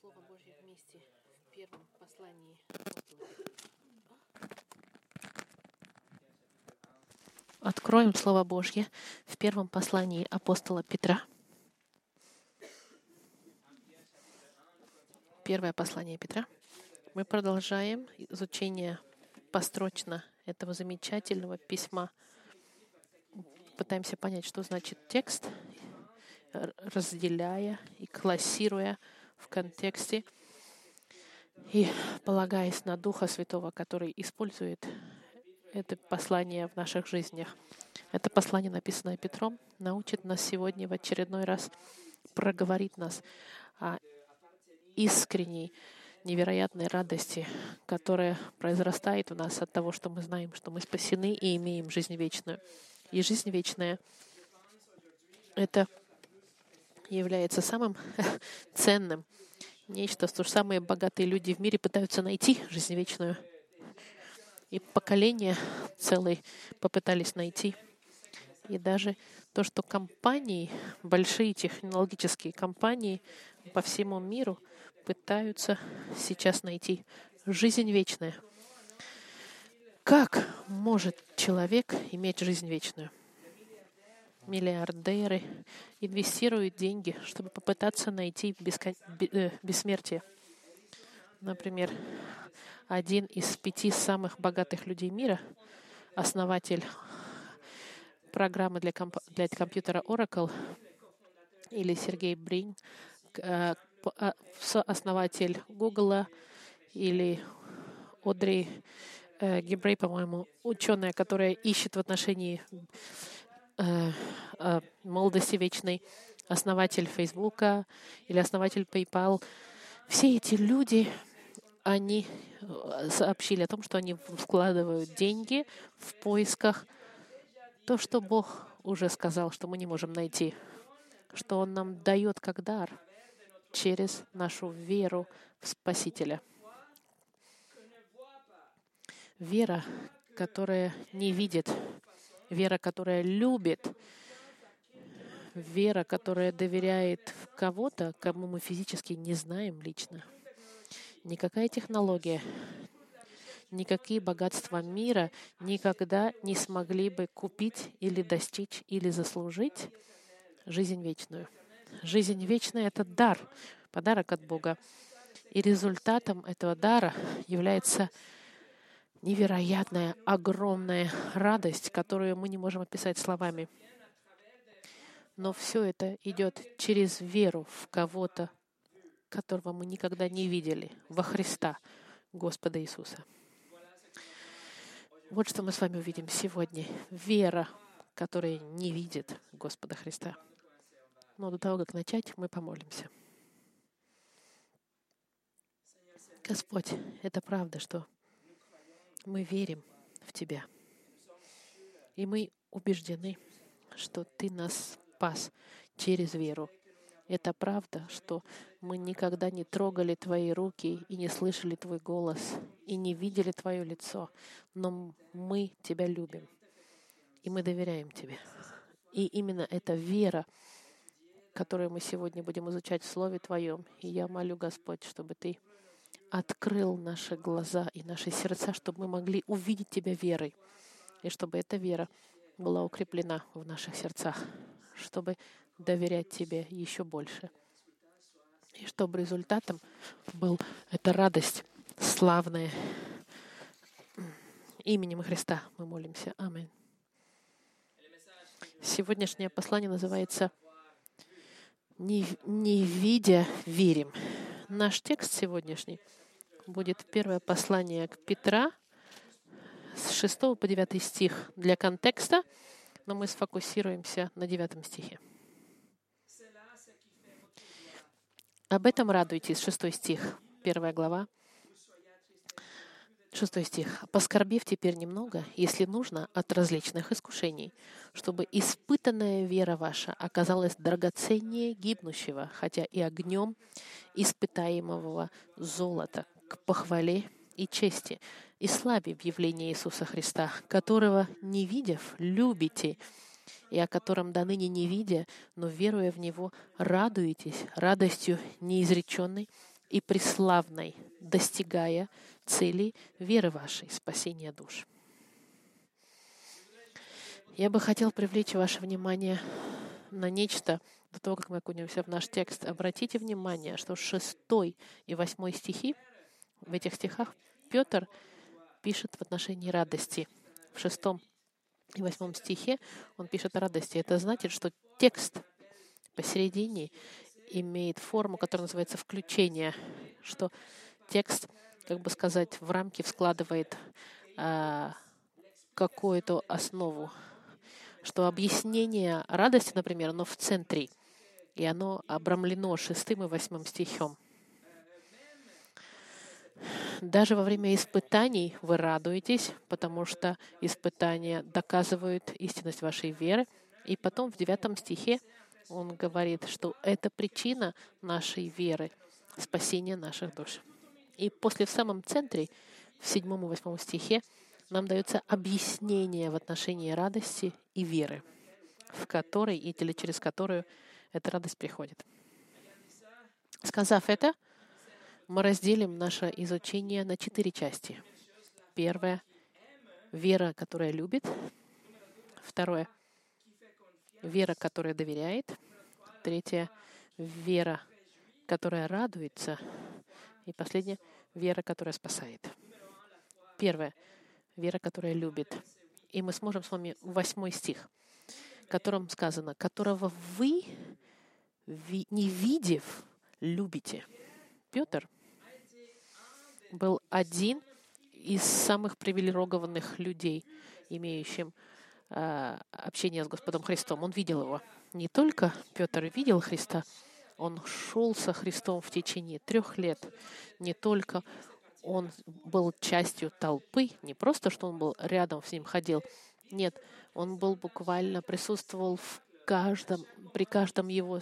Слово Божье вместе в первом послании Откроем Слово Божье в первом послании апостола Петра. Первое послание Петра. Мы продолжаем изучение построчно этого замечательного письма. Пытаемся понять, что значит текст, разделяя и классируя в контексте и полагаясь на Духа Святого, который использует это послание в наших жизнях. Это послание, написанное Петром, научит нас сегодня в очередной раз проговорить нас о искренней, невероятной радости, которая произрастает в нас от того, что мы знаем, что мы спасены и имеем жизнь вечную. И жизнь вечная — это является самым ценным, нечто, что самые богатые люди в мире пытаются найти жизнь вечную. И поколения целые попытались найти. И даже то, что компании, большие технологические компании по всему миру пытаются сейчас найти жизнь вечную. Как может человек иметь жизнь вечную? Миллиардеры инвестируют деньги, чтобы попытаться найти бескон... Э, бессмертие. Например, один из пяти самых богатых людей мира, основатель программы для, комп... для компьютера Oracle, или Сергей Брин, э, а, основатель Google, или Одри э, Гибрей, по-моему, ученая, которая ищет в отношении Э, э, молодости вечной, основатель Фейсбука или основатель PayPal. Все эти люди, они э, сообщили о том, что они вкладывают деньги в поисках то, что Бог уже сказал, что мы не можем найти, что Он нам дает как дар через нашу веру в Спасителя. Вера, которая не видит, вера, которая любит, вера, которая доверяет в кого-то, кому мы физически не знаем лично. Никакая технология, никакие богатства мира никогда не смогли бы купить или достичь или заслужить жизнь вечную. Жизнь вечная — это дар, подарок от Бога. И результатом этого дара является невероятная, огромная радость, которую мы не можем описать словами. Но все это идет через веру в кого-то, которого мы никогда не видели, во Христа, Господа Иисуса. Вот что мы с вами увидим сегодня. Вера, которая не видит Господа Христа. Но до того, как начать, мы помолимся. Господь, это правда, что мы верим в Тебя. И мы убеждены, что Ты нас спас через веру. Это правда, что мы никогда не трогали Твои руки и не слышали Твой голос и не видели Твое лицо, но мы Тебя любим, и мы доверяем Тебе. И именно эта вера, которую мы сегодня будем изучать в Слове Твоем, и я молю, Господь, чтобы Ты открыл наши глаза и наши сердца, чтобы мы могли увидеть Тебя верой, и чтобы эта вера была укреплена в наших сердцах, чтобы доверять Тебе еще больше. И чтобы результатом был эта радость славная. Именем Христа мы молимся. Аминь. Сегодняшнее послание называется «Не, не видя, верим». Наш текст сегодняшний будет первое послание к Петра с 6 по 9 стих для контекста, но мы сфокусируемся на 9 стихе. Об этом радуйтесь, 6 стих, первая глава. Шестой стих. «Поскорбив теперь немного, если нужно, от различных искушений, чтобы испытанная вера ваша оказалась драгоценнее гибнущего, хотя и огнем испытаемого золота, к похвале и чести, и славе в явлении Иисуса Христа, которого, не видев, любите, и о котором до ныне не видя, но веруя в Него, радуетесь радостью неизреченной, и преславной, достигая целей веры вашей, спасения душ. Я бы хотел привлечь ваше внимание на нечто до того, как мы окунемся в наш текст. Обратите внимание, что шестой и восьмой стихи, в этих стихах Петр пишет в отношении радости. В шестом и восьмом стихе он пишет о радости. Это значит, что текст посередине имеет форму, которая называется включение, что текст, как бы сказать, в рамки складывает а, какую-то основу, что объяснение радости, например, оно в центре, и оно обрамлено шестым и восьмым стихом. Даже во время испытаний вы радуетесь, потому что испытания доказывают истинность вашей веры. И потом в девятом стихе он говорит, что это причина нашей веры, спасения наших душ. И после в самом центре, в седьмом и восьмом стихе, нам дается объяснение в отношении радости и веры, в которой или через которую эта радость приходит. Сказав это, мы разделим наше изучение на четыре части. Первое — вера, которая любит. Второе — вера, которая доверяет. Третье — вера, которая радуется. И последнее — вера, которая спасает. Первое — вера, которая любит. И мы сможем с вами восьмой стих, в котором сказано, которого вы, не видев, любите. Петр был один из самых привилегированных людей, имеющим э, общение с Господом Христом. Он видел его. Не только Петр видел Христа, он шел со Христом в течение трех лет. Не только он был частью толпы, не просто, что он был рядом с ним ходил. Нет, он был буквально присутствовал в каждом, при каждом его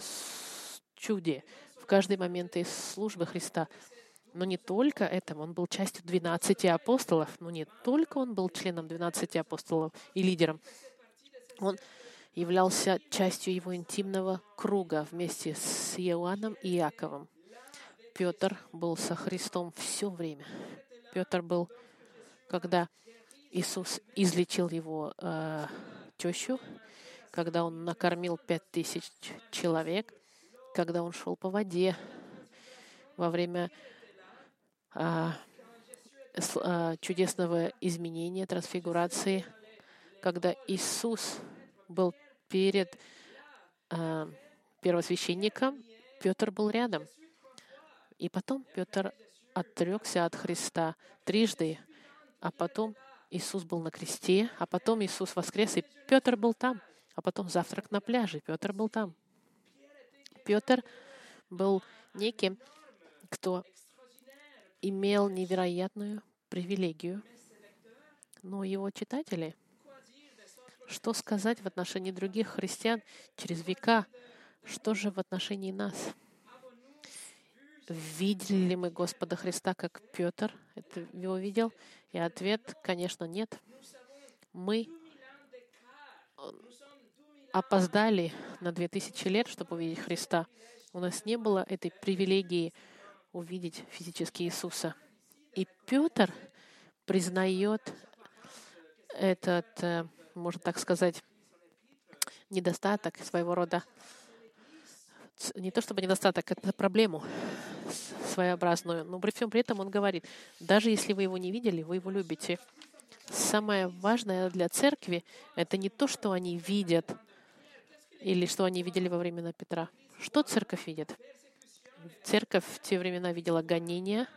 чуде, в каждый момент из службы Христа. Но не только этому, он был частью 12 апостолов, но не только он был членом 12 апостолов и лидером. Он являлся частью его интимного круга вместе с Иоанном и Иаковом. Петр был со Христом все время. Петр был, когда Иисус излечил его э, тещу, когда он накормил пять тысяч человек, когда он шел по воде во время чудесного изменения, трансфигурации, когда Иисус был перед а, первосвященником, Петр был рядом. И потом Петр отрекся от Христа трижды, а потом Иисус был на кресте, а потом Иисус воскрес, и Петр был там, а потом завтрак на пляже, Петр был там. Петр был неким, кто имел невероятную привилегию, но его читатели, что сказать в отношении других христиан через века, что же в отношении нас? Видели ли мы Господа Христа, как Петр это его видел? И ответ, конечно, нет. Мы опоздали на две тысячи лет, чтобы увидеть Христа. У нас не было этой привилегии увидеть физически Иисуса. И Петр признает этот, э, можно так сказать, недостаток своего рода, не то чтобы недостаток, это проблему своеобразную, но при всем при этом он говорит, даже если вы его не видели, вы его любите. Самое важное для церкви — это не то, что они видят, или что они видели во времена Петра. Что церковь видит? Церковь в те времена видела гонения,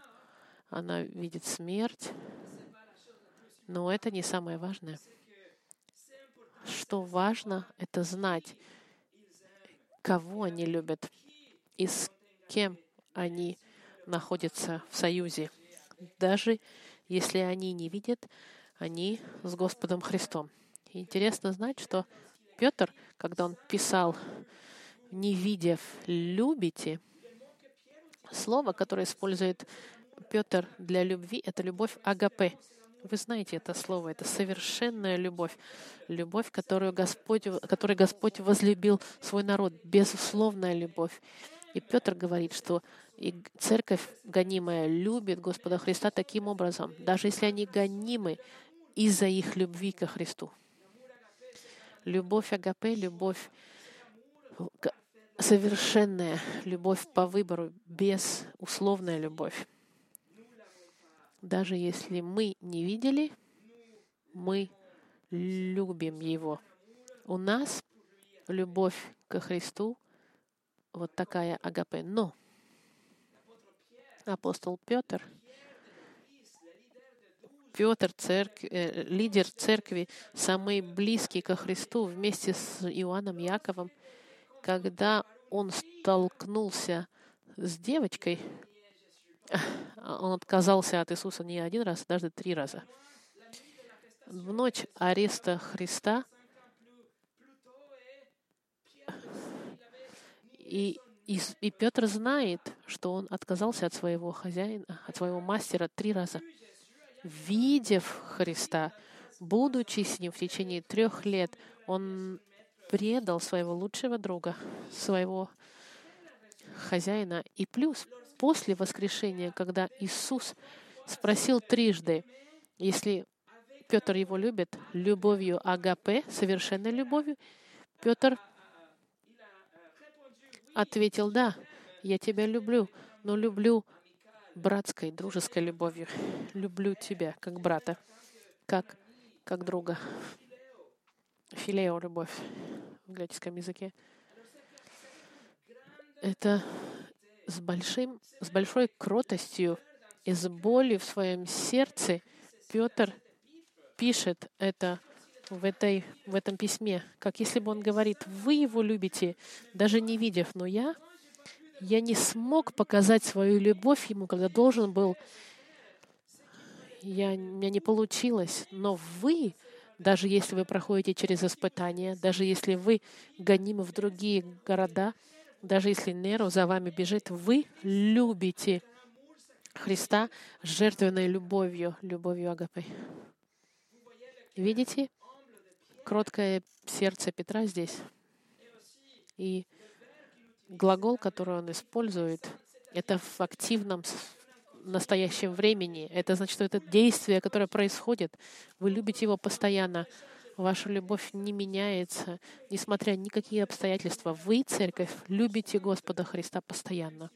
она видит смерть, но это не самое важное. Что важно, это знать, кого они любят и с кем они находятся в союзе. Даже если они не видят, они с Господом Христом. интересно знать, что Петр, когда он писал «не видев, любите», Слово, которое использует Петр для любви, это любовь агапе. Вы знаете это слово, это совершенная любовь. Любовь, которую Господь, которой Господь возлюбил свой народ. Безусловная любовь. И Петр говорит, что И церковь гонимая любит Господа Христа таким образом, даже если они гонимы из-за их любви ко Христу. Любовь Агапе, любовь совершенная, любовь по выбору, безусловная любовь. Даже если мы не видели, мы любим Его. У нас любовь ко Христу вот такая агапе. Но апостол Петр, Петр, церкви, э, лидер церкви, самый близкий ко Христу вместе с Иоанном Яковом, когда он столкнулся с девочкой, он отказался от Иисуса не один раз, а даже три раза. В ночь ареста Христа и, и, и Петр знает, что он отказался от своего хозяина, от своего мастера три раза. Видев Христа, будучи с ним в течение трех лет, он предал своего лучшего друга, своего хозяина. И плюс, после воскрешения, когда Иисус спросил трижды, если Петр его любит любовью агапе, совершенной любовью, Петр ответил, да, я тебя люблю, но люблю братской, дружеской любовью. Люблю тебя как брата, как, как друга. Филео — любовь в греческом языке. Это с, большим, с большой кротостью и с болью в своем сердце Петр пишет это в, этой, в этом письме, как если бы он говорит, вы его любите, даже не видев, но я, я не смог показать свою любовь ему, когда должен был. Я, у меня не получилось, но вы, даже если вы проходите через испытания, даже если вы гонимы в другие города, даже если Неро за вами бежит, вы любите Христа жертвенной любовью, любовью Агапы. Видите? Кроткое сердце Петра здесь. И глагол, который он использует, это в активном настоящем времени. Это значит, что это действие, которое происходит. Вы любите его постоянно. Ваша любовь не меняется, несмотря ни какие обстоятельства. Вы, церковь, любите Господа Христа постоянно.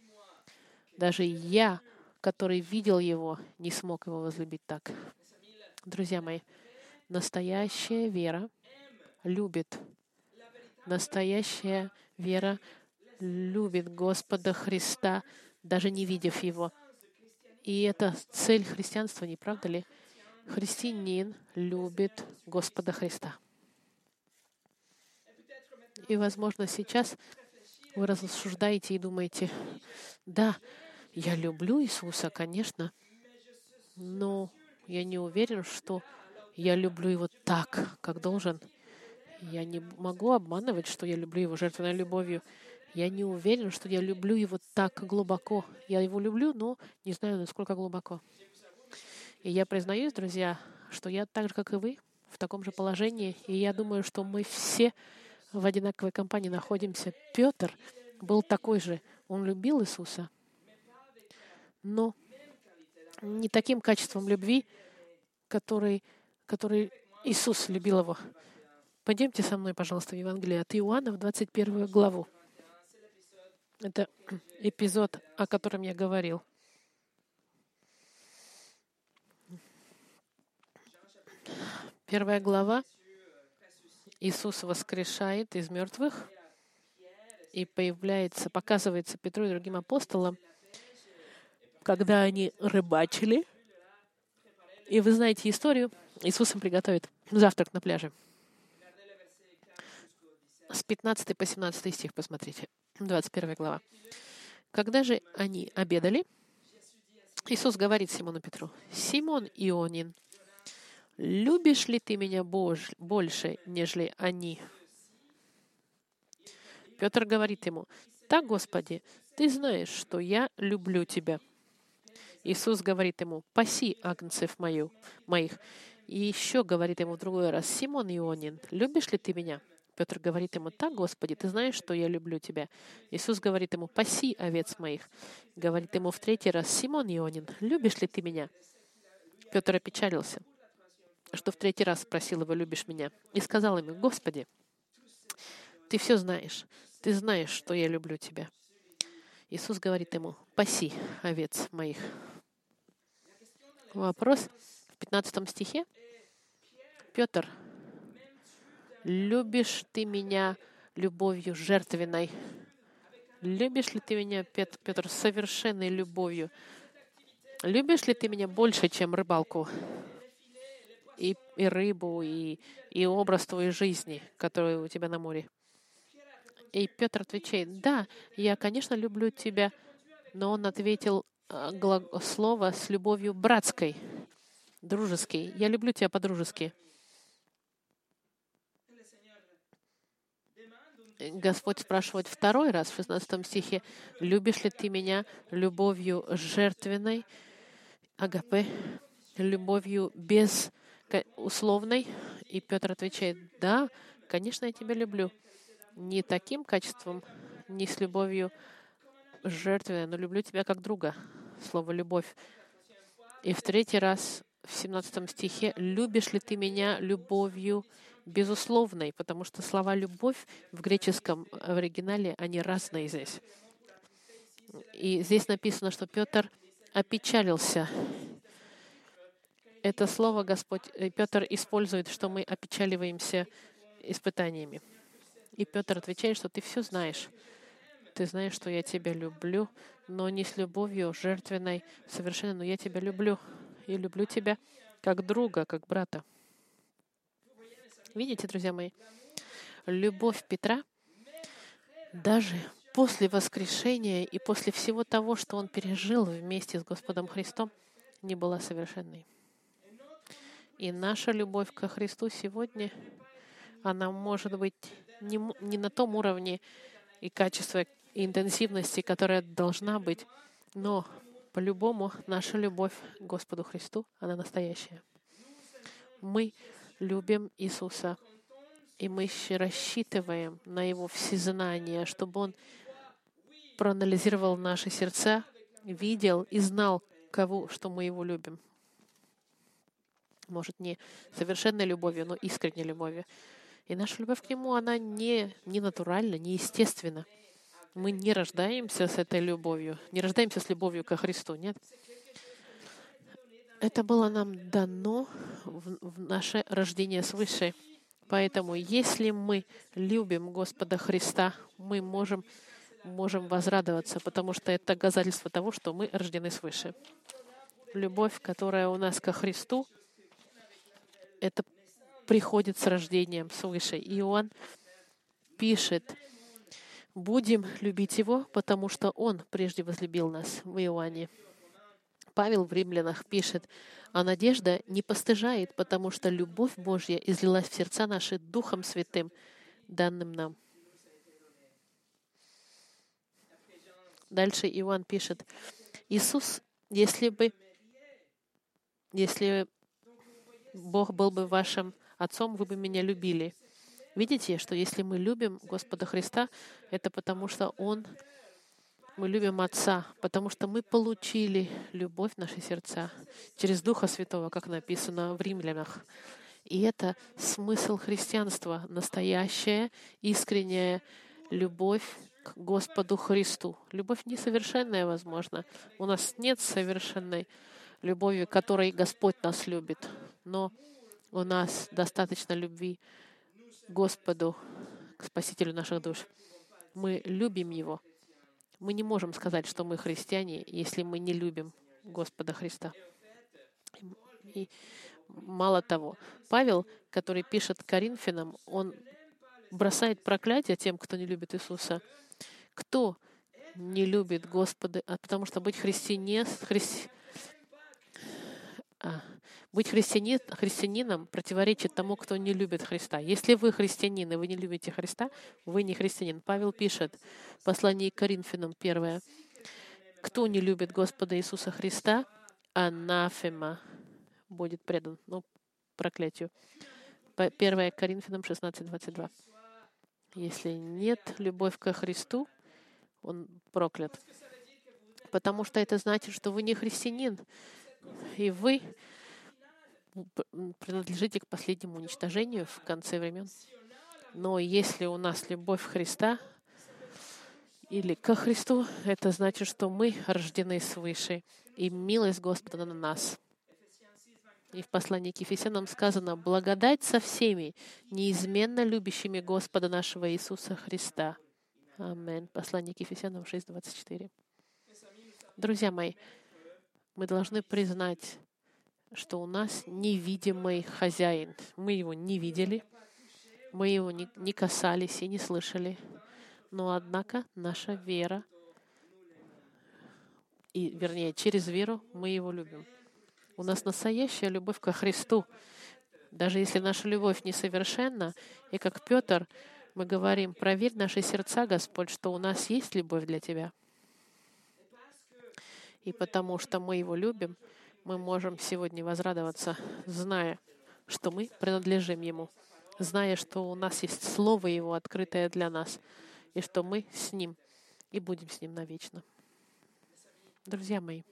Даже я, который видел его, не смог его возлюбить так. Друзья мои, настоящая вера любит. Настоящая вера любит Господа Христа, даже не видев Его. И это цель христианства, не правда ли? Христианин любит Господа Христа. И, возможно, сейчас вы рассуждаете и думаете, да, я люблю Иисуса, конечно, но я не уверен, что я люблю Его так, как должен. Я не могу обманывать, что я люблю Его жертвенной любовью. Я не уверен, что я люблю Его так глубоко. Я Его люблю, но не знаю, насколько глубоко. И я признаюсь, друзья, что я так же, как и вы, в таком же положении. И я думаю, что мы все в одинаковой компании находимся. Петр был такой же. Он любил Иисуса, но не таким качеством любви, который, который Иисус любил его. Пойдемте со мной, пожалуйста, в Евангелие от Иоанна в 21 главу. Это эпизод, о котором я говорил. Первая глава. Иисус воскрешает из мертвых и появляется, показывается Петру и другим апостолам, когда они рыбачили. И вы знаете историю. Иисус им приготовит завтрак на пляже. С 15 по 17 стих посмотрите. 21 глава. Когда же они обедали, Иисус говорит Симону Петру, «Симон Ионин, любишь ли ты меня больше, нежели они? Петр говорит ему, так, Господи, ты знаешь, что я люблю тебя. Иисус говорит ему, паси агнцев мою, моих. И еще говорит ему в другой раз, Симон Ионин, любишь ли ты меня? Петр говорит ему, так, Господи, ты знаешь, что я люблю тебя. Иисус говорит ему, паси овец моих. Говорит ему в третий раз, Симон Ионин, любишь ли ты меня? Петр опечалился, что в третий раз спросил его, любишь меня? И сказал ему, Господи, ты все знаешь. Ты знаешь, что я люблю тебя. Иисус говорит ему, паси овец моих. Вопрос в 15 стихе. Петр, любишь ты меня любовью жертвенной? Любишь ли ты меня, Петр, совершенной любовью? Любишь ли ты меня больше, чем рыбалку? И, и рыбу, и, и образ твоей жизни, который у тебя на море? И Петр отвечает, да, я, конечно, люблю тебя, но он ответил а, слово с любовью братской, дружеской. Я люблю тебя по-дружески. Господь спрашивает второй раз в 16 стихе, «Любишь ли ты меня любовью жертвенной, агапе, любовью безусловной?» И Петр отвечает, «Да, конечно, я тебя люблю. Не таким качеством, не с любовью жертвенной, но люблю тебя как друга». Слово «любовь». И в третий раз в 17 стихе, «Любишь ли ты меня любовью безусловной, потому что слова «любовь» в греческом в оригинале, они разные здесь. И здесь написано, что Петр опечалился. Это слово Господь, э, Петр использует, что мы опечаливаемся испытаниями. И Петр отвечает, что ты все знаешь. Ты знаешь, что я тебя люблю, но не с любовью жертвенной совершенно, но я тебя люблю. И люблю тебя как друга, как брата. Видите, друзья мои, любовь Петра даже после воскрешения и после всего того, что он пережил вместе с Господом Христом, не была совершенной. И наша любовь ко Христу сегодня, она может быть не, не на том уровне и качестве, и интенсивности, которая должна быть, но по-любому наша любовь к Господу Христу, она настоящая. Мы любим Иисуса. И мы рассчитываем на Его всезнание, чтобы Он проанализировал наши сердца, видел и знал, кого, что мы Его любим. Может, не совершенной любовью, но искренней любовью. И наша любовь к Нему, она не, не натуральна, не естественна. Мы не рождаемся с этой любовью, не рождаемся с любовью ко Христу, нет. Это было нам дано в, наше рождение свыше. Поэтому, если мы любим Господа Христа, мы можем, можем возрадоваться, потому что это доказательство того, что мы рождены свыше. Любовь, которая у нас ко Христу, это приходит с рождением свыше. Иоанн пишет, будем любить Его, потому что Он прежде возлюбил нас в Иоанне. Павел в Римлянах пишет, «А надежда не постыжает, потому что любовь Божья излилась в сердца наши Духом Святым, данным нам». Дальше Иоанн пишет, «Иисус, если бы, если Бог был бы вашим отцом, вы бы меня любили». Видите, что если мы любим Господа Христа, это потому что Он мы любим Отца, потому что мы получили любовь в наши сердца через Духа Святого, как написано в Римлянах. И это смысл христианства, настоящая, искренняя любовь к Господу Христу. Любовь несовершенная, возможно. У нас нет совершенной любови, которой Господь нас любит. Но у нас достаточно любви к Господу, к Спасителю наших душ. Мы любим Его — мы не можем сказать, что мы христиане, если мы не любим Господа Христа. И мало того, Павел, который пишет Коринфянам, он бросает проклятие тем, кто не любит Иисуса. Кто не любит Господа? А потому что быть христиане, христи... а, быть христиани... христианином противоречит тому, кто не любит Христа. Если вы христианин, и вы не любите Христа, вы не христианин. Павел пишет в послании к Коринфянам первое. Кто не любит Господа Иисуса Христа, анафема будет предан, ну, проклятию. 1 Коринфянам 16, 22. Если нет любовь ко Христу, он проклят. Потому что это значит, что вы не христианин, и вы принадлежите к последнему уничтожению в конце времен. Но если у нас любовь Христа или ко Христу, это значит, что мы рождены свыше, и милость Господа на нас. И в послании к Ефесянам сказано, «Благодать со всеми, неизменно любящими Господа нашего Иисуса Христа». Аминь. Послание к Ефесянам 6.24. Друзья мои, мы должны признать, что у нас невидимый хозяин. Мы его не видели, мы его не, не касались и не слышали. Но однако наша вера, и, вернее, через веру мы его любим. У нас настоящая любовь ко Христу. Даже если наша любовь несовершенна, и как Петр, мы говорим, проверь наши сердца, Господь, что у нас есть любовь для Тебя. И потому что мы Его любим, мы можем сегодня возрадоваться, зная, что мы принадлежим Ему, зная, что у нас есть Слово Его, открытое для нас, и что мы с Ним и будем с Ним навечно. Друзья мои,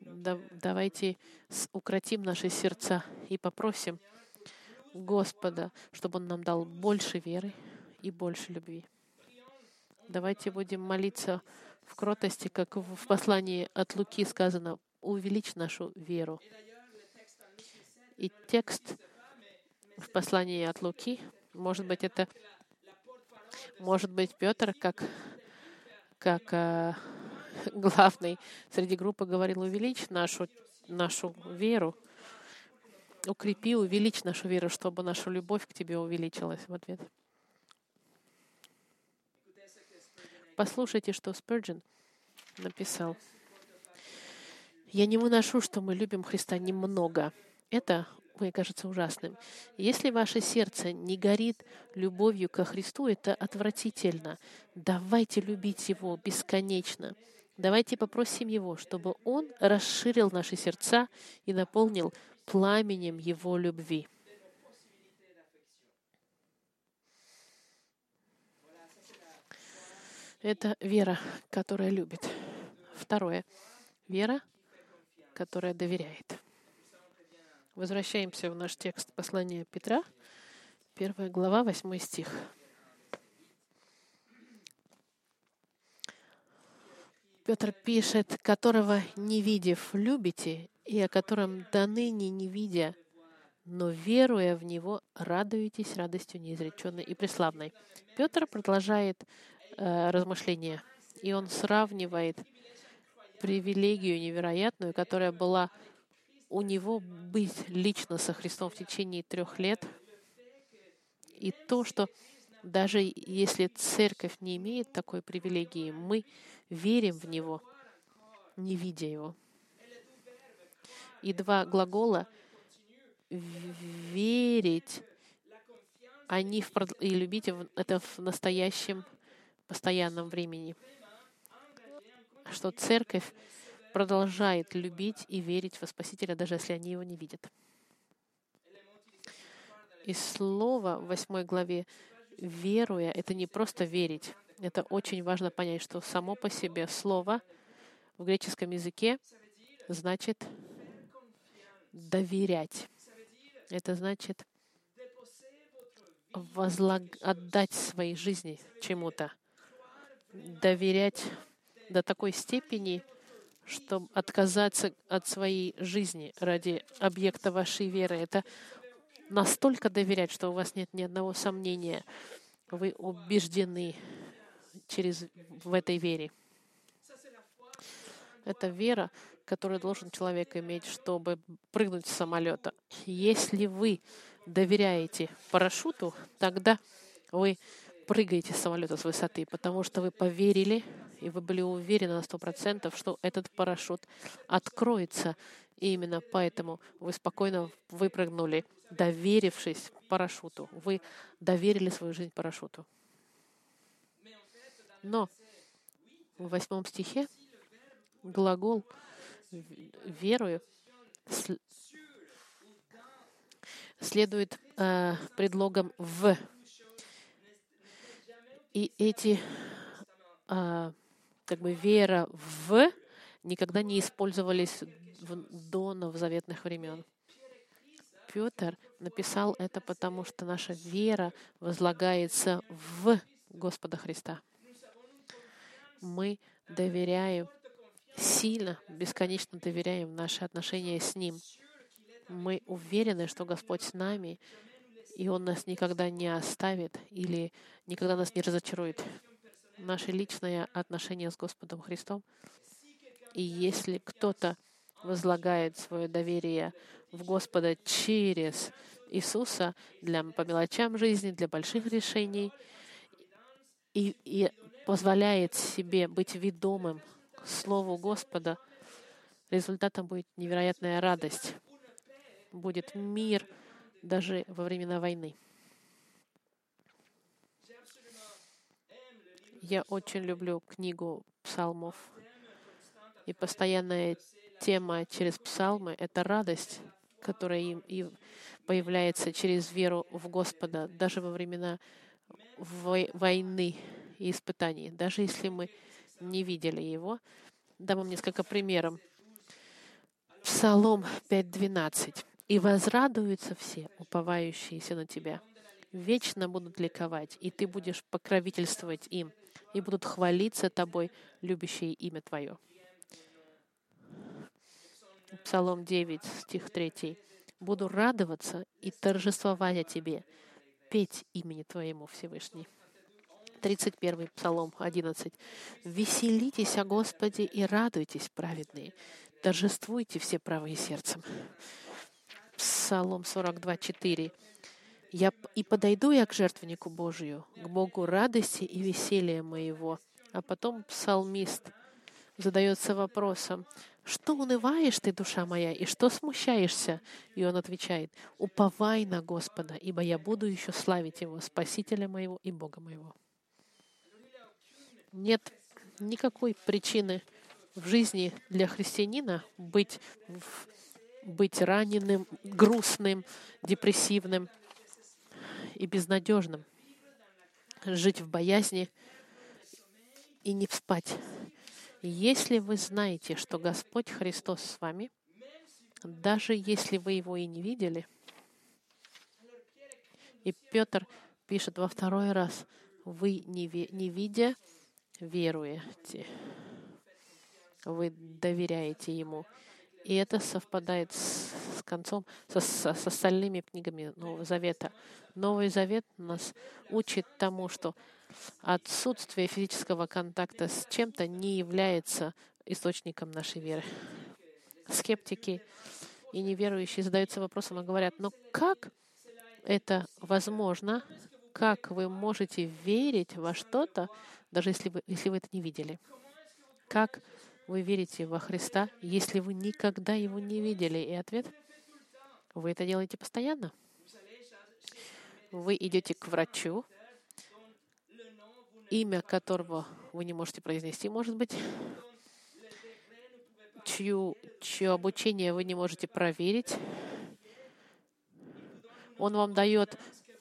давайте укротим наши сердца и попросим Господа, чтобы Он нам дал больше веры и больше любви. Давайте будем молиться в кротости, как в послании от Луки сказано, увеличь нашу веру. И текст в послании от Луки, может быть, это, может быть, Петр, как, как э, главный среди группы говорил, увеличь нашу, нашу веру, укрепи, увеличь нашу веру, чтобы наша любовь к Тебе увеличилась в ответ. Послушайте, что Спurgeon написал. «Я не выношу, что мы любим Христа немного. Это мне кажется ужасным. Если ваше сердце не горит любовью ко Христу, это отвратительно. Давайте любить Его бесконечно. Давайте попросим Его, чтобы Он расширил наши сердца и наполнил пламенем Его любви. Это вера, которая любит. Второе. Вера, которая доверяет. Возвращаемся в наш текст послания Петра, первая глава, восьмой стих. Петр пишет, которого не видев, любите, и о котором до ныне не видя, но веруя в Него, радуетесь радостью неизреченной и преславной. Петр продолжает э, размышления, и он сравнивает привилегию невероятную, которая была у него быть лично со Христом в течение трех лет, и то, что даже если церковь не имеет такой привилегии, мы верим в Него, не видя Его. И два глагола «верить» они в, и любить это в настоящем постоянном времени. Что церковь продолжает любить и верить во Спасителя, даже если они его не видят. И слово в восьмой главе «веруя» — это не просто верить, это очень важно понять, что само по себе слово в греческом языке значит доверять. Это значит возлаг... отдать своей жизни чему-то. Доверять до такой степени, чтобы отказаться от своей жизни ради объекта вашей веры. Это настолько доверять, что у вас нет ни одного сомнения. Вы убеждены через, в этой вере. Это вера, которую должен человек иметь, чтобы прыгнуть с самолета. Если вы доверяете парашюту, тогда вы прыгаете с самолета с высоты, потому что вы поверили, и вы были уверены на сто процентов, что этот парашют откроется. И именно поэтому вы спокойно выпрыгнули, доверившись парашюту. Вы доверили свою жизнь парашюту. Но в восьмом стихе глагол «верую» следует э, предлогом «в». И эти а, как бы вера в никогда не использовались в, до новозаветных времен. Петр написал это потому, что наша вера возлагается в Господа Христа. Мы доверяем, сильно, бесконечно доверяем наши отношения с Ним. Мы уверены, что Господь с нами, и Он нас никогда не оставит или никогда нас не разочарует. Наше личное отношение с Господом Христом. И если кто-то возлагает свое доверие в Господа через Иисуса для, по мелочам жизни, для больших решений и, и позволяет себе быть ведомым Слову Господа, результатом будет невероятная радость, будет мир даже во времена войны. Я очень люблю книгу псалмов. И постоянная тема через псалмы — это радость, которая им и появляется через веру в Господа, даже во времена войны и испытаний, даже если мы не видели его. Дам вам несколько примеров. Псалом 5.12. «И возрадуются все, уповающиеся на Тебя. Вечно будут ликовать, и Ты будешь покровительствовать им, и будут хвалиться Тобой, любящие имя Твое». Псалом 9, стих 3. «Буду радоваться и торжествовать о Тебе, петь имени Твоему Всевышний». 31 Псалом 11. «Веселитесь о Господе и радуйтесь, праведные, торжествуйте все правые сердцем». Псалом 42, 4. «Я и подойду я к жертвеннику Божию, к Богу радости и веселья моего». А потом псалмист задается вопросом, что унываешь ты, душа моя, и что смущаешься? И он отвечает, уповай на Господа, ибо я буду еще славить Его, Спасителя моего и Бога моего. Нет никакой причины в жизни для христианина быть, быть раненым, грустным, депрессивным и безнадежным, жить в боязни и не спать если вы знаете, что Господь Христос с вами, даже если вы его и не видели, и Петр пишет во второй раз, вы не, не видя, веруете. Вы доверяете Ему. И это совпадает с, с концом, со, со, с остальными книгами Нового Завета. Новый Завет нас учит тому, что отсутствие физического контакта с чем-то не является источником нашей веры. Скептики и неверующие задаются вопросом и говорят, но как это возможно? Как вы можете верить во что-то, даже если вы, если вы это не видели? Как вы верите во Христа, если вы никогда его не видели? И ответ — вы это делаете постоянно. Вы идете к врачу, имя которого вы не можете произнести, может быть, чью, чье обучение вы не можете проверить. Он вам дает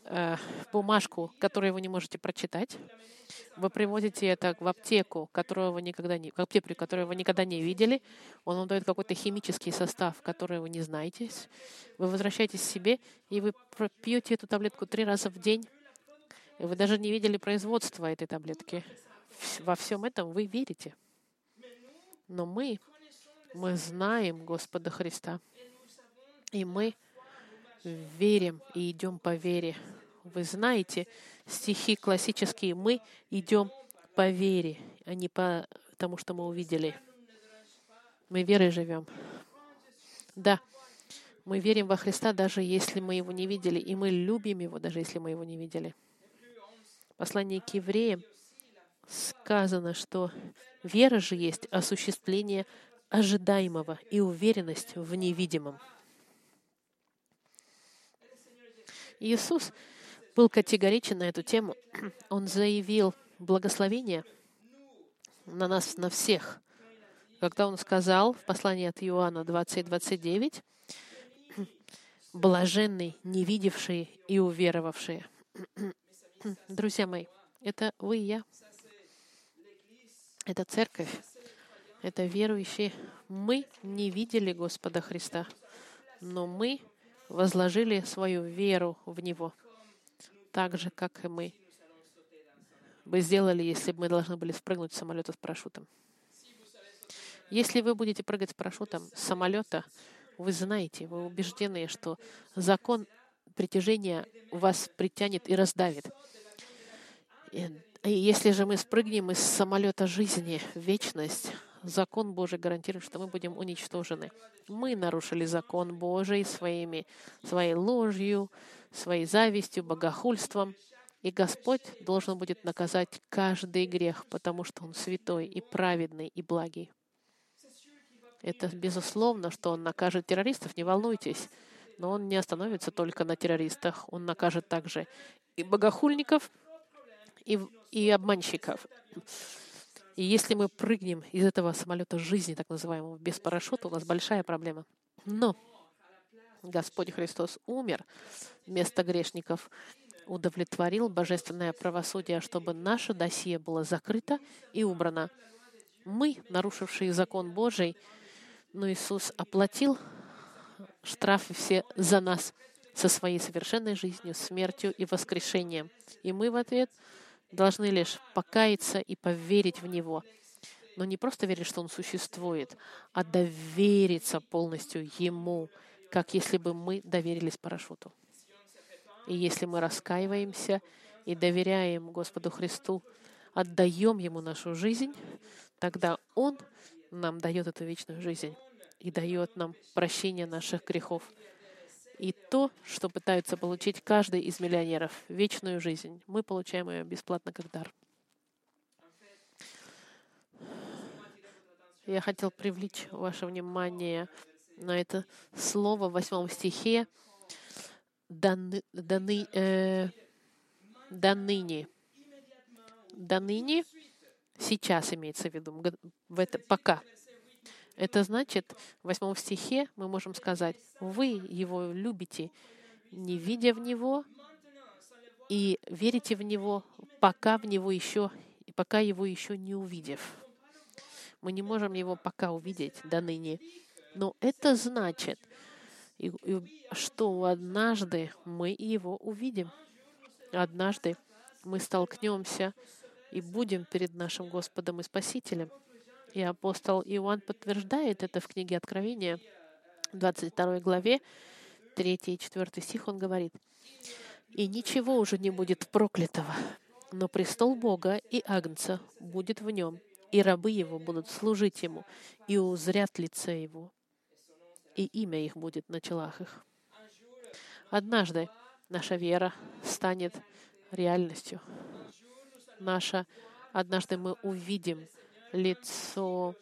э, бумажку, которую вы не можете прочитать. Вы привозите это в аптеку, которую вы никогда не, в аптеку, которую вы никогда не видели. Он вам дает какой-то химический состав, который вы не знаете. Вы возвращаетесь себе, и вы пьете эту таблетку три раза в день и вы даже не видели производства этой таблетки. Во всем этом вы верите. Но мы, мы знаем Господа Христа. И мы верим и идем по вере. Вы знаете стихи классические. Мы идем по вере, а не по тому, что мы увидели. Мы верой живем. Да, мы верим во Христа, даже если мы Его не видели, и мы любим Его, даже если мы Его не видели послании к евреям сказано, что вера же есть осуществление ожидаемого и уверенность в невидимом. Иисус был категоричен на эту тему. Он заявил благословение на нас, на всех, когда он сказал в послании от Иоанна 20:29, блаженный, не видевшие и уверовавшие. Друзья мои, Это вы и я. Это церковь. Это верующие. Мы не видели Господа Христа, но мы возложили свою веру в Него, так же, как и мы бы сделали, если бы мы должны были спрыгнуть с самолета с парашютом. Если вы будете прыгать с парашютом с самолета, вы знаете, вы убеждены, что закон притяжения вас притянет и раздавит. И если же мы спрыгнем из самолета жизни вечность, закон Божий гарантирует, что мы будем уничтожены. Мы нарушили закон Божий своими, своей ложью, своей завистью, богохульством. И Господь должен будет наказать каждый грех, потому что Он святой и праведный и благий. Это безусловно, что Он накажет террористов, не волнуйтесь. Но Он не остановится только на террористах. Он накажет также и богохульников, и, и обманщиков. И если мы прыгнем из этого самолета жизни, так называемого, без парашюта, у нас большая проблема. Но Господь Христос умер вместо грешников, удовлетворил божественное правосудие, чтобы наше досье было закрыто и убрано. Мы, нарушившие закон Божий, но Иисус оплатил штрафы все за нас со своей совершенной жизнью, смертью и воскрешением. И мы в ответ — должны лишь покаяться и поверить в Него. Но не просто верить, что Он существует, а довериться полностью Ему, как если бы мы доверились парашюту. И если мы раскаиваемся и доверяем Господу Христу, отдаем Ему нашу жизнь, тогда Он нам дает эту вечную жизнь и дает нам прощение наших грехов и то, что пытаются получить каждый из миллионеров — вечную жизнь. Мы получаем ее бесплатно как дар. Я хотел привлечь ваше внимание на это слово в восьмом стихе «до, до, э, до ныне». До ныне сейчас имеется в виду, в это, пока. Это значит, в восьмом стихе мы можем сказать, вы его любите, не видя в него, и верите в него, пока в него еще, и пока его еще не увидев. Мы не можем его пока увидеть до ныне. Но это значит, что однажды мы его увидим. Однажды мы столкнемся и будем перед нашим Господом и Спасителем. И апостол Иоанн подтверждает это в книге Откровения, 22 главе, 3 и 4 стих, он говорит, «И ничего уже не будет проклятого, но престол Бога и Агнца будет в нем, и рабы его будут служить ему, и узрят лице его, и имя их будет на челах их». Однажды наша вера станет реальностью. Наша, однажды мы увидим лицо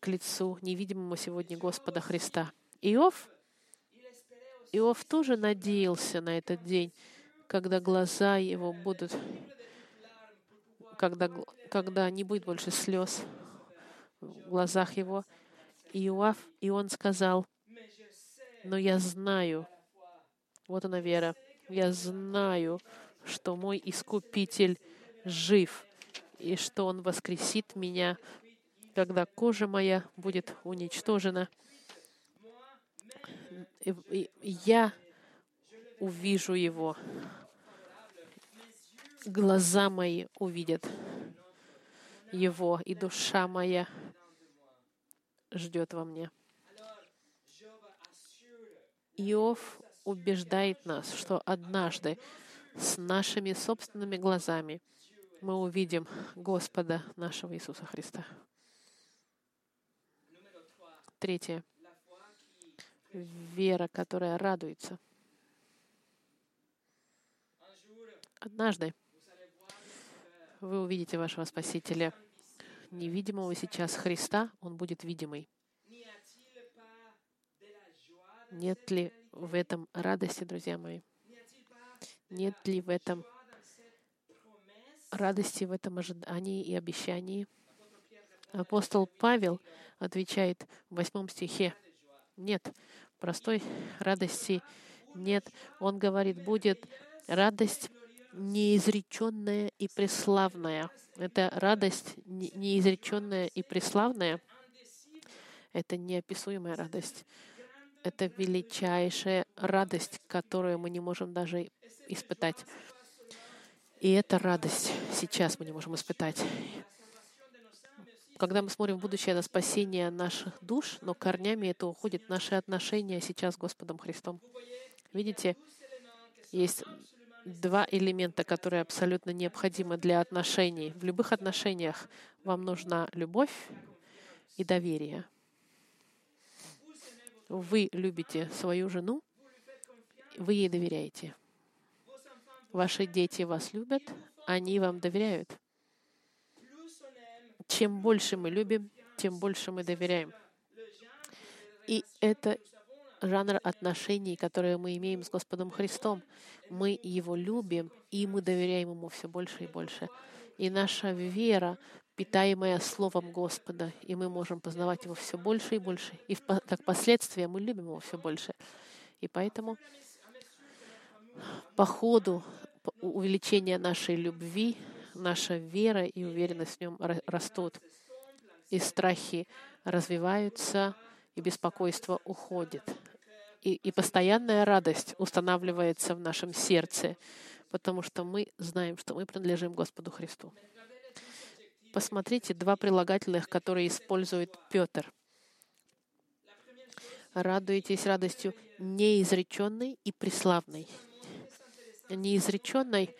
к лицу невидимому сегодня Господа Христа. Иов, Иов тоже надеялся на этот день, когда глаза его будут, когда, когда не будет больше слез в глазах его. Иов, и он сказал, но я знаю, вот она вера, я знаю, что мой Искупитель жив, и что Он воскресит меня, когда кожа моя будет уничтожена. И я увижу Его. Глаза мои увидят Его, и душа моя ждет во мне. Иов убеждает нас, что однажды с нашими собственными глазами — мы увидим Господа нашего Иисуса Христа. Третье. Вера, которая радуется. Однажды вы увидите вашего Спасителя, невидимого сейчас Христа, Он будет видимый. Нет ли в этом радости, друзья мои? Нет ли в этом радости в этом ожидании и обещании. Апостол Павел отвечает в восьмом стихе, нет, простой радости нет. Он говорит, будет радость неизреченная и преславная. Это радость неизреченная и преславная. Это неописуемая радость. Это величайшая радость, которую мы не можем даже испытать. И эта радость сейчас мы не можем испытать. Когда мы смотрим в будущее на спасение наших душ, но корнями это уходит наши отношения сейчас с Господом Христом. Видите, есть два элемента, которые абсолютно необходимы для отношений. В любых отношениях вам нужна любовь и доверие. Вы любите свою жену, вы ей доверяете. Ваши дети вас любят, они вам доверяют. Чем больше мы любим, тем больше мы доверяем. И это жанр отношений, которые мы имеем с Господом Христом. Мы Его любим, и мы доверяем Ему все больше и больше. И наша вера, питаемая Словом Господа, и мы можем познавать Его все больше и больше. И как последствие мы любим Его все больше. И поэтому по ходу увеличения нашей любви, наша вера и уверенность в нем растут. И страхи развиваются, и беспокойство уходит и, и постоянная радость устанавливается в нашем сердце, потому что мы знаем, что мы принадлежим Господу Христу. Посмотрите два прилагательных, которые использует Петр. Радуйтесь радостью неизреченной и преславной. Неизреченной,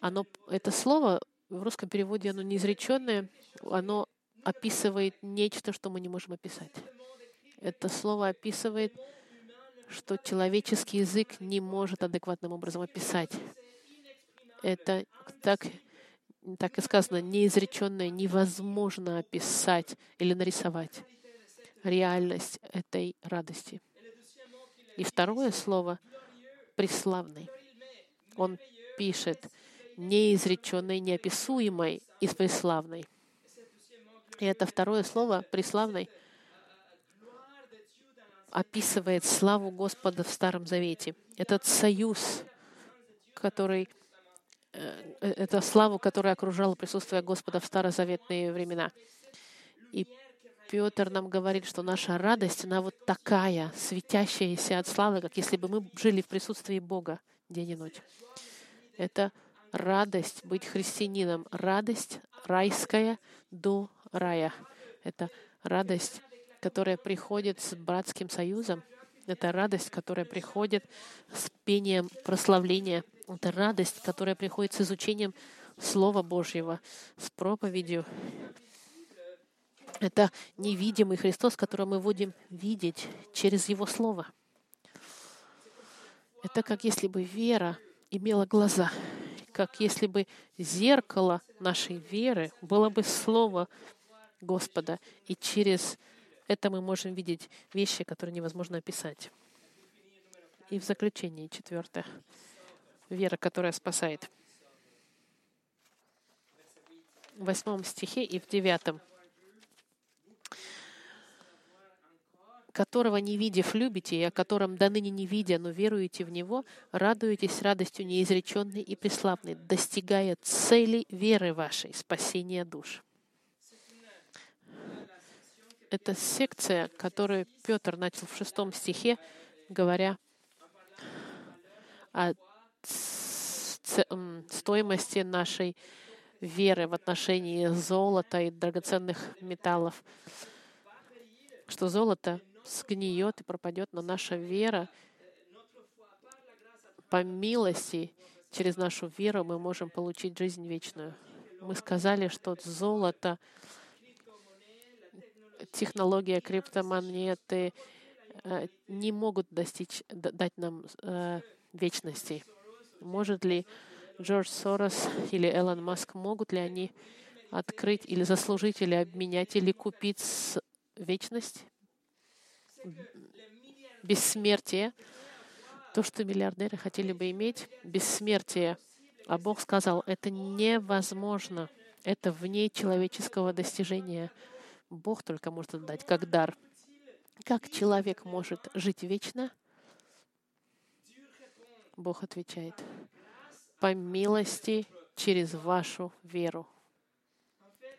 оно, это слово в русском переводе, оно неизреченное, оно описывает нечто, что мы не можем описать. Это слово описывает что человеческий язык не может адекватным образом описать. Это так, так и сказано, неизреченное невозможно описать или нарисовать реальность этой радости. И второе слово — преславный. Он пишет неизреченной, неописуемой и преславной. И это второе слово «преславный» — описывает славу Господа в Старом Завете. Этот союз, который это славу, которая окружала присутствие Господа в старозаветные времена. И Петр нам говорит, что наша радость, она вот такая, светящаяся от славы, как если бы мы жили в присутствии Бога день и ночь. Это радость быть христианином, радость райская до рая. Это радость которая приходит с братским союзом. Это радость, которая приходит с пением прославления. Это радость, которая приходит с изучением Слова Божьего, с проповедью. Это невидимый Христос, которого мы будем видеть через Его Слово. Это как если бы вера имела глаза, как если бы зеркало нашей веры было бы Слово Господа, и через это мы можем видеть вещи, которые невозможно описать. И в заключение, четвертое. Вера, которая спасает. В восьмом стихе и в девятом. которого не видев любите, и о котором до ныне не видя, но веруете в Него, радуетесь радостью неизреченной и преславной, достигая цели веры вашей, спасения душ это секция, которую Петр начал в шестом стихе, говоря о стоимости нашей веры в отношении золота и драгоценных металлов. Что золото сгниет и пропадет, но наша вера по милости через нашу веру мы можем получить жизнь вечную. Мы сказали, что золото технология криптомонеты э, не могут достичь, дать нам э, вечности. Может ли Джордж Сорос или Элон Маск, могут ли они открыть или заслужить, или обменять, или купить вечность, бессмертие, то, что миллиардеры хотели бы иметь, бессмертие. А Бог сказал, это невозможно, это вне человеческого достижения. Бог только может отдать как дар. Как человек может жить вечно? Бог отвечает. по милости через вашу веру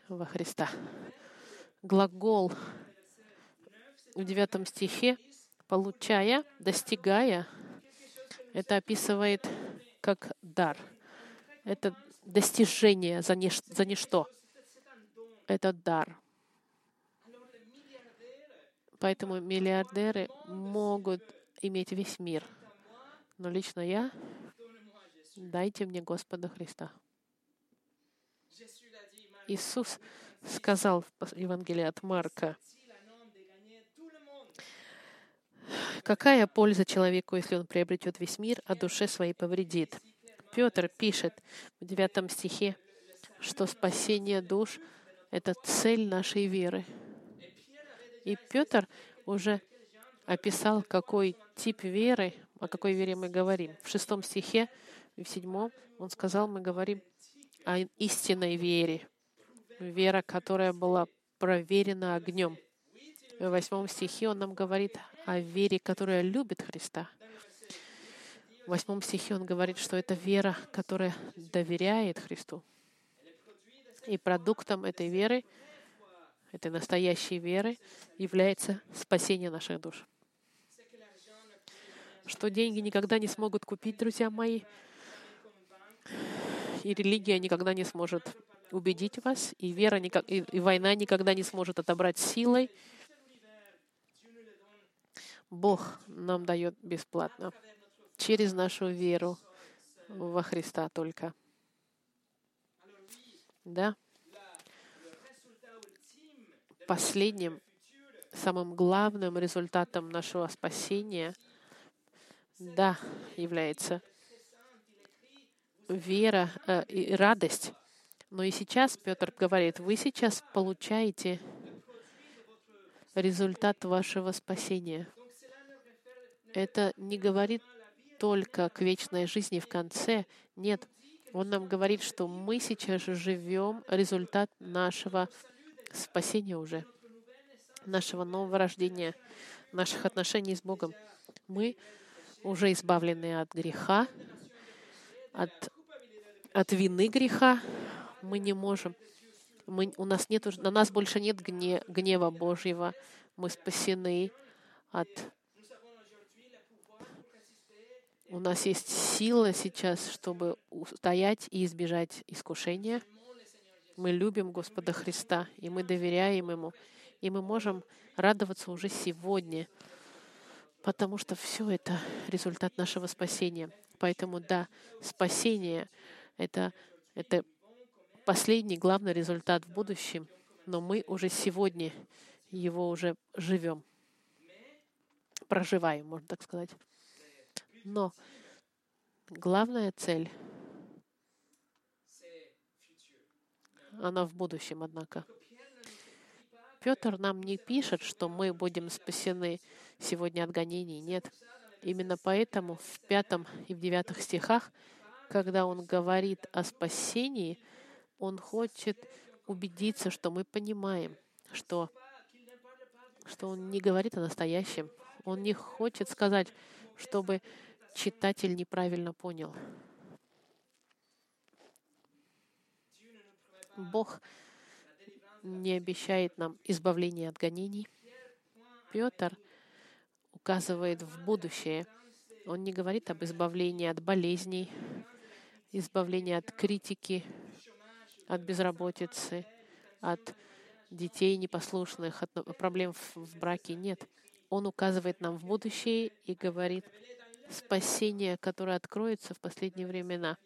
во Христа. Глагол в девятом стихе «получая», «достигая» это описывает как дар. Это достижение за, нич- за ничто. Это дар. Поэтому миллиардеры могут иметь весь мир. Но лично я, дайте мне Господа Христа. Иисус сказал в Евангелии от Марка, какая польза человеку, если он приобретет весь мир, а душе своей повредит? Петр пишет в девятом стихе, что спасение душ — это цель нашей веры. И Петр уже описал, какой тип веры, о какой вере мы говорим. В шестом стихе, в седьмом, он сказал, мы говорим о истинной вере. Вера, которая была проверена огнем. В восьмом стихе он нам говорит о вере, которая любит Христа. В восьмом стихе он говорит, что это вера, которая доверяет Христу. И продуктом этой веры, этой настоящей веры, является спасение наших душ. Что деньги никогда не смогут купить, друзья мои, и религия никогда не сможет убедить вас, и вера никак, и, и война никогда не сможет отобрать силой. Бог нам дает бесплатно через нашу веру во Христа только. Да? Последним, самым главным результатом нашего спасения, да, является вера э, и радость. Но и сейчас Петр говорит, вы сейчас получаете результат вашего спасения. Это не говорит только к вечной жизни в конце. Нет, он нам говорит, что мы сейчас живем результат нашего спасения уже, нашего нового рождения, наших отношений с Богом. Мы уже избавлены от греха, от, от вины греха. Мы не можем. Мы, у нас нет, на нас больше нет гне, гнева Божьего. Мы спасены от у нас есть сила сейчас, чтобы устоять и избежать искушения. Мы любим Господа Христа, и мы доверяем Ему, и мы можем радоваться уже сегодня, потому что все это результат нашего спасения. Поэтому да, спасение — это, это последний главный результат в будущем, но мы уже сегодня его уже живем, проживаем, можно так сказать. Но главная цель, она в будущем, однако. Петр нам не пишет, что мы будем спасены сегодня от гонений. Нет. Именно поэтому в пятом и в девятых стихах, когда он говорит о спасении, он хочет убедиться, что мы понимаем, что, что он не говорит о настоящем. Он не хочет сказать, чтобы читатель неправильно понял. Бог не обещает нам избавления от гонений. Петр указывает в будущее. Он не говорит об избавлении от болезней, избавлении от критики, от безработицы, от детей непослушных, от проблем в браке. Нет. Он указывает нам в будущее и говорит, спасение, которое откроется в последние времена,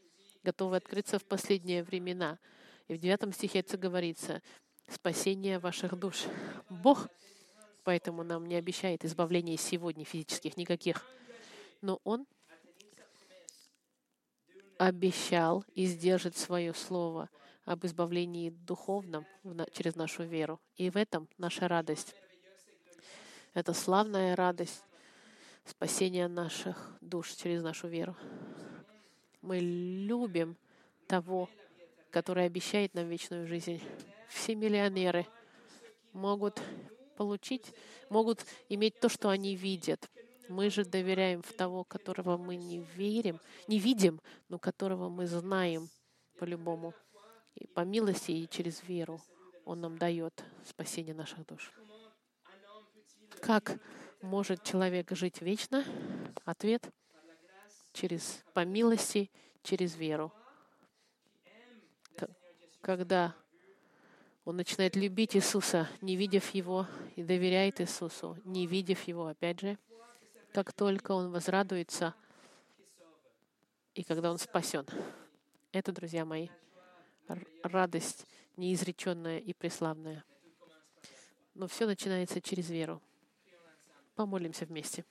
готово открыться в последние времена. И в девятом стихе это говорится, спасение ваших душ. Бог поэтому нам не обещает избавления сегодня физических никаких. Но Он обещал и сдержит свое слово об избавлении духовном через нашу веру. И в этом наша радость. Это славная радость, спасения наших душ через нашу веру. Мы любим того, который обещает нам вечную жизнь. Все миллионеры могут получить, могут иметь то, что они видят. Мы же доверяем в того, которого мы не верим, не видим, но которого мы знаем по-любому. И по милости и через веру Он нам дает спасение наших душ. Как может человек жить вечно? Ответ — через по милости, через веру. Когда он начинает любить Иисуса, не видев Его, и доверяет Иисусу, не видев Его, опять же, как только он возрадуется, и когда он спасен. Это, друзья мои, радость неизреченная и преславная. Но все начинается через веру. Помолимся вместе.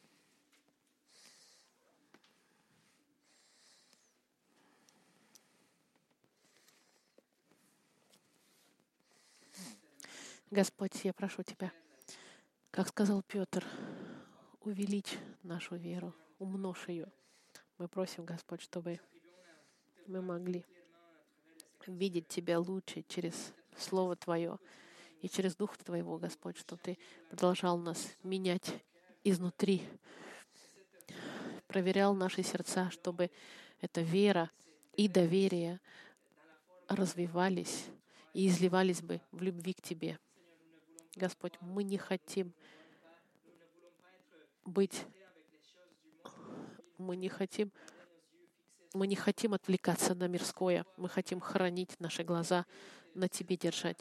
Господь, я прошу Тебя, как сказал Петр, увеличь нашу веру, умножь ее. Мы просим, Господь, чтобы мы могли видеть Тебя лучше через Слово Твое и через Дух Твоего, Господь, чтобы Ты продолжал нас менять изнутри, проверял наши сердца, чтобы эта вера и доверие развивались и изливались бы в любви к Тебе. Господь, мы не хотим быть, мы не хотим, мы не хотим отвлекаться на мирское, мы хотим хранить наши глаза, на Тебе держать.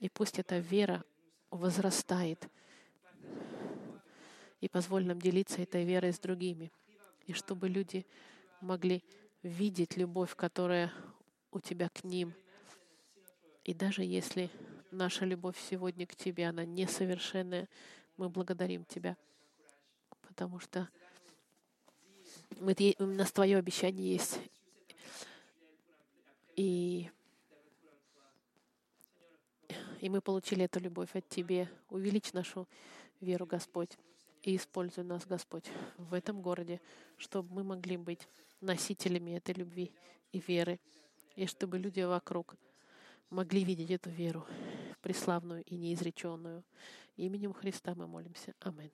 И пусть эта вера возрастает, и позволь нам делиться этой верой с другими, и чтобы люди могли видеть любовь, которая у Тебя к ним. И даже если наша любовь сегодня к Тебе, она несовершенная. Мы благодарим Тебя, потому что мы, у нас Твое обещание есть. И, и мы получили эту любовь от Тебе. Увеличь нашу веру, Господь, и используй нас, Господь, в этом городе, чтобы мы могли быть носителями этой любви и веры, и чтобы люди вокруг могли видеть эту веру преславную и неизреченную. Именем Христа мы молимся. Аминь.